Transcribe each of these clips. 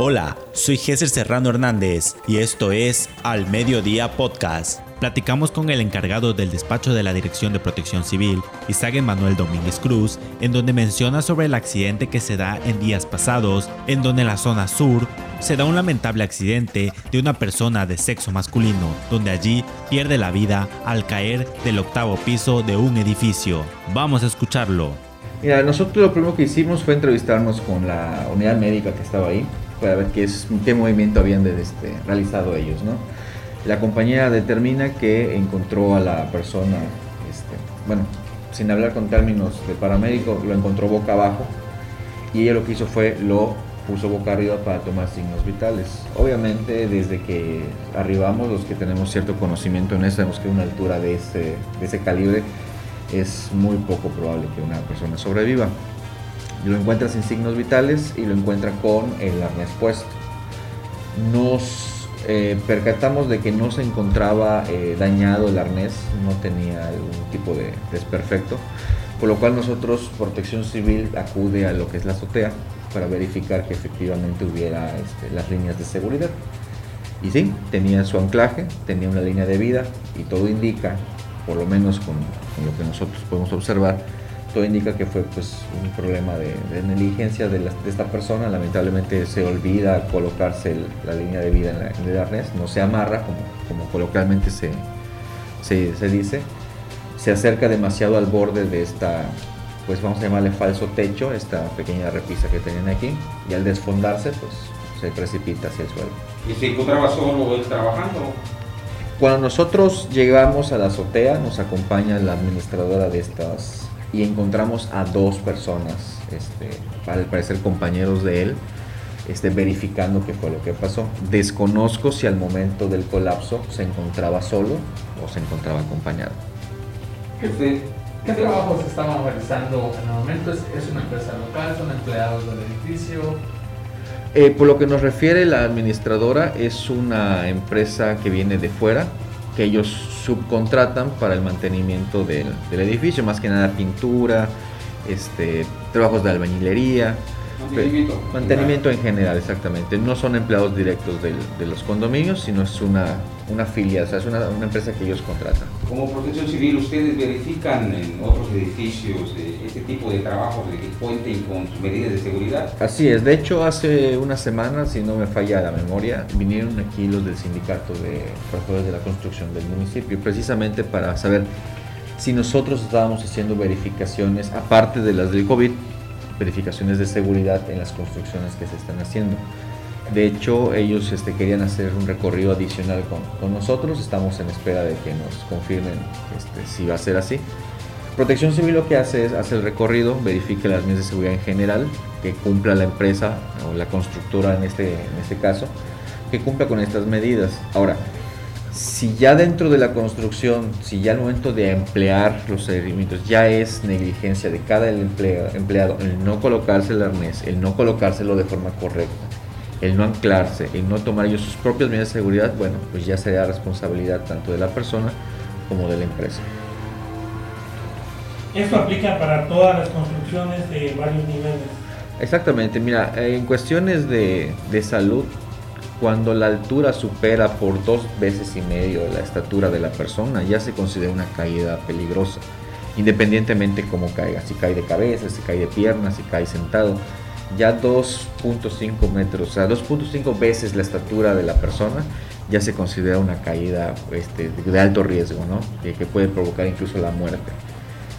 Hola, soy Géser Serrano Hernández y esto es Al Mediodía Podcast. Platicamos con el encargado del despacho de la Dirección de Protección Civil, Isaac Manuel Domínguez Cruz, en donde menciona sobre el accidente que se da en días pasados, en donde en la zona sur se da un lamentable accidente de una persona de sexo masculino, donde allí pierde la vida al caer del octavo piso de un edificio. Vamos a escucharlo. Mira, nosotros lo primero que hicimos fue entrevistarnos con la unidad médica que estaba ahí para ver qué, movimiento habían este, realizado ellos. La compañía determina que encontró a la persona, este, bueno, sin hablar con términos de paramédico, lo encontró boca abajo y ella lo que hizo fue lo puso boca arriba para tomar signos vitales. Obviamente desde que arribamos, los que tenemos cierto conocimiento en eso, sabemos que una altura de ese calibre es muy poco probable que una persona sobreviva lo encuentra sin signos vitales y lo encuentra con el arnés puesto. Nos eh, percatamos de que no se encontraba eh, dañado el arnés, no tenía algún tipo de desperfecto, por lo cual nosotros, Protección Civil, acude a lo que es la azotea para verificar que efectivamente hubiera este, las líneas de seguridad. Y sí, tenía su anclaje, tenía una línea de vida y todo indica, por lo menos con lo que nosotros podemos observar, todo indica que fue pues un problema de, negligencia de, esta persona. Lamentablemente se olvida colocarse la línea de vida en, el arnés, no se amarra como, como coloquialmente se, se, dice. Se acerca demasiado al borde de esta, pues vamos a llamarle falso techo, esta pequeña repisa que tenían aquí, y al desfondarse pues se precipita hacia el suelo. ¿Y se encontraba solo él trabajando? Cuando nosotros llegamos a la azotea, nos acompaña la administradora de estas y encontramos a dos personas, este, al parecer compañeros de él, este, verificando qué fue lo que pasó. Desconozco si al momento del colapso se encontraba solo o se encontraba acompañado. ¿Qué, qué trabajos estaban realizando en el momento? ¿Es, una empresa local? ¿Son empleados del edificio? Eh, por lo que nos refiere la administradora, es una empresa que viene de fuera, que ellos subcontratan para el mantenimiento del, edificio, más que nada pintura, este, trabajos de albañilería. Mantenimiento. Mantenimiento en general, exactamente. No son empleados directos de los condominios, sino es una, una filia, o sea, es una, empresa que ellos contratan. Como protección civil, ¿ustedes verifican en otros edificios eh, este tipo de trabajos de que cuenten con sus medidas de seguridad? Así es, de hecho hace una semana, si no me falla la memoria, vinieron aquí los del sindicato de trabajadores de la construcción del municipio, precisamente para saber si nosotros estábamos haciendo verificaciones, aparte de las del COVID, verificaciones de seguridad en las construcciones que se están haciendo. De hecho, ellos este, querían hacer un recorrido adicional con, nosotros. Estamos en espera de que nos confirmen este, si va a ser así. Protección Civil lo que hace es hacer el recorrido, verifique las medidas de seguridad en general, que cumpla la empresa o la constructora en este, en este caso, que cumpla con estas medidas. Ahora, si ya dentro de la construcción, si ya al momento de emplear los seguimientos ya es negligencia de cada empleado, el no colocarse el arnés, el no colocárselo de forma correcta, el no anclarse, el no tomar ellos sus propias medidas de seguridad, bueno, pues ya sería responsabilidad tanto de la persona como de la empresa. Esto aplica para todas las construcciones de varios niveles. Exactamente, mira, en cuestiones de, de salud, cuando la altura supera por dos veces y medio la estatura de la persona, ya se considera una caída peligrosa, independientemente cómo caiga, si cae de cabeza, si cae de piernas, si cae sentado ya 2.5 metros, o sea, 2.5 veces la estatura de la persona, ya se considera una caída este, de alto riesgo, ¿no? Que, que, puede provocar incluso la muerte.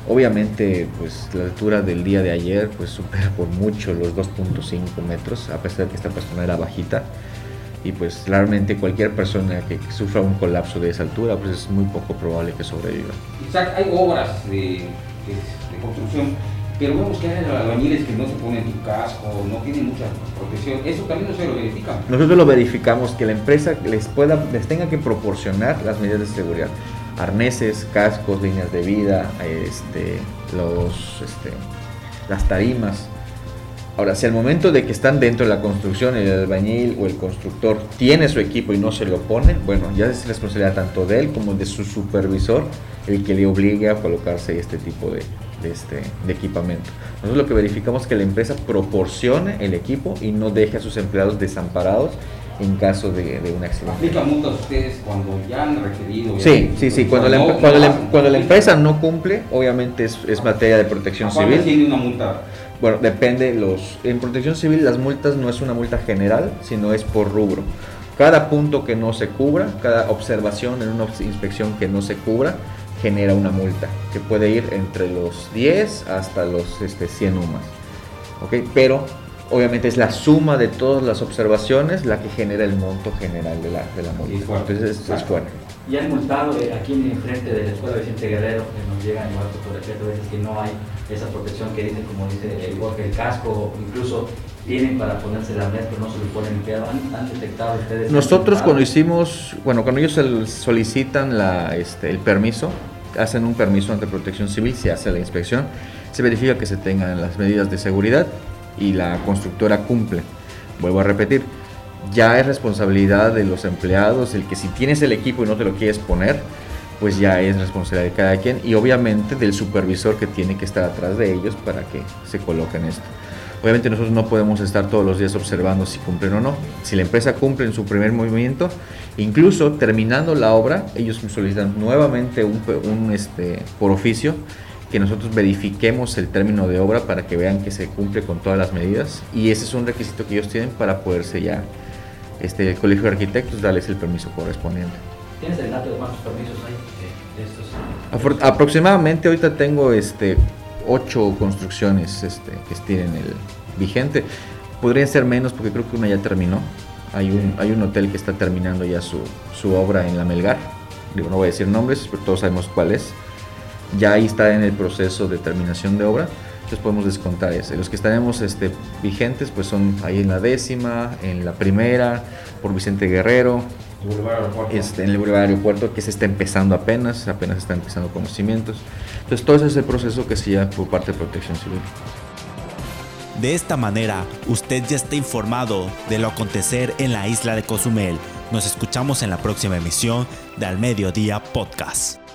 Obviamente, pues la altura del día de ayer, pues supera por mucho los 2.5 metros, a pesar de que esta persona era bajita. Y pues claramente cualquier persona que sufra un colapso de esa altura, pues es muy poco probable que sobreviva. Isaac, hay obras de, de construcción pero vemos que hay albañiles que no se ponen tu casco, no tienen mucha protección. Eso también no se lo verifican. Nosotros lo verificamos, que la empresa les, pueda, les tenga que proporcionar las medidas de seguridad. Arneses, cascos, líneas de vida, este, los, este, las tarimas, Ahora, si al momento de que están dentro de la construcción, el albañil o el constructor tiene su equipo y no se lo pone, bueno, ya es responsabilidad tanto de él como de su supervisor el que le obligue a colocarse este tipo de, de, este, de equipamiento. Nosotros lo que verificamos es que la empresa proporcione el equipo y no deje a sus empleados desamparados en caso de, de un accidente. ¿Aplican multas ustedes cuando ya han requerido? ya- Sí, sí, sí. Cuando la, No, em- no cuando la- hacen. cuando la empresa no cumple, obviamente es, es materia de protección ¿A cuál civil. tiene una multa? Bueno, depende los en protección civil las multas no es una multa general, sino es por rubro. Cada punto que no se cubra, cada observación en una inspección que no se cubra genera una multa que puede ir entre los 10 hasta los este, 100 UMAS. ¿Ok? Pero obviamente es la suma de todas las observaciones la que genera el monto general de la, de la multa. Y es fuerte. Entonces es, es fuerte. Y han multado eh, aquí en enfrente de la escuela Vicente Guerrero, que nos llegan igual por decreto, a veces que no hay esa protección que dicen, como dice el Jorge, el casco, incluso tienen para ponerse la arnés, pero no se lo ponen. ¿Han, han detectado ustedes? Nosotros cuando hicimos, bueno, cuando ellos el- solicitan la, este, el permiso, hacen un permiso ante protección civil, se hace la inspección, se verifica que se tengan las medidas de seguridad y la constructora cumple. Vuelvo a repetir, ya es responsabilidad de los empleados el que si tienes el equipo y no te lo quieres poner, pues ya es responsabilidad de cada quien y obviamente del supervisor que tiene que estar atrás de ellos para que se coloquen esto. Obviamente nosotros no podemos estar todos los días observando si cumplen o no. Si la empresa cumple en su primer movimiento, incluso terminando la obra, ellos solicitan nuevamente un, un, este, por oficio que nosotros verifiquemos el término de obra para que vean que se cumple con todas las medidas y ese es un requisito que ellos tienen para poderse ya este, el Colegio de Arquitectos darles el permiso correspondiente. ¿Tienes el dato de cuántos permisos hay de, estos? Aproximadamente ahorita tengo este ocho construcciones este, que tienen el vigente. Podrían ser menos porque creo que una ya terminó. Hay un, hay un hotel que está terminando ya su, su obra en la Melgar. Digo, no voy a decir nombres, pero todos sabemos cuál es. Ya ahí está en el proceso de terminación de obra. Entonces podemos descontar ese. Los que estaremos este, vigentes pues son ahí en la décima, en la primera, por Vicente Guerrero, este, en el Boulevard Aeropuerto que se está empezando apenas, apenas está empezando conocimientos. Entonces todo ese es el proceso que se lleva por parte de Protección Civil. De esta manera, usted ya está informado de lo acontecer en la isla de Cozumel. Nos escuchamos en la próxima emisión de Al Mediodía Podcast.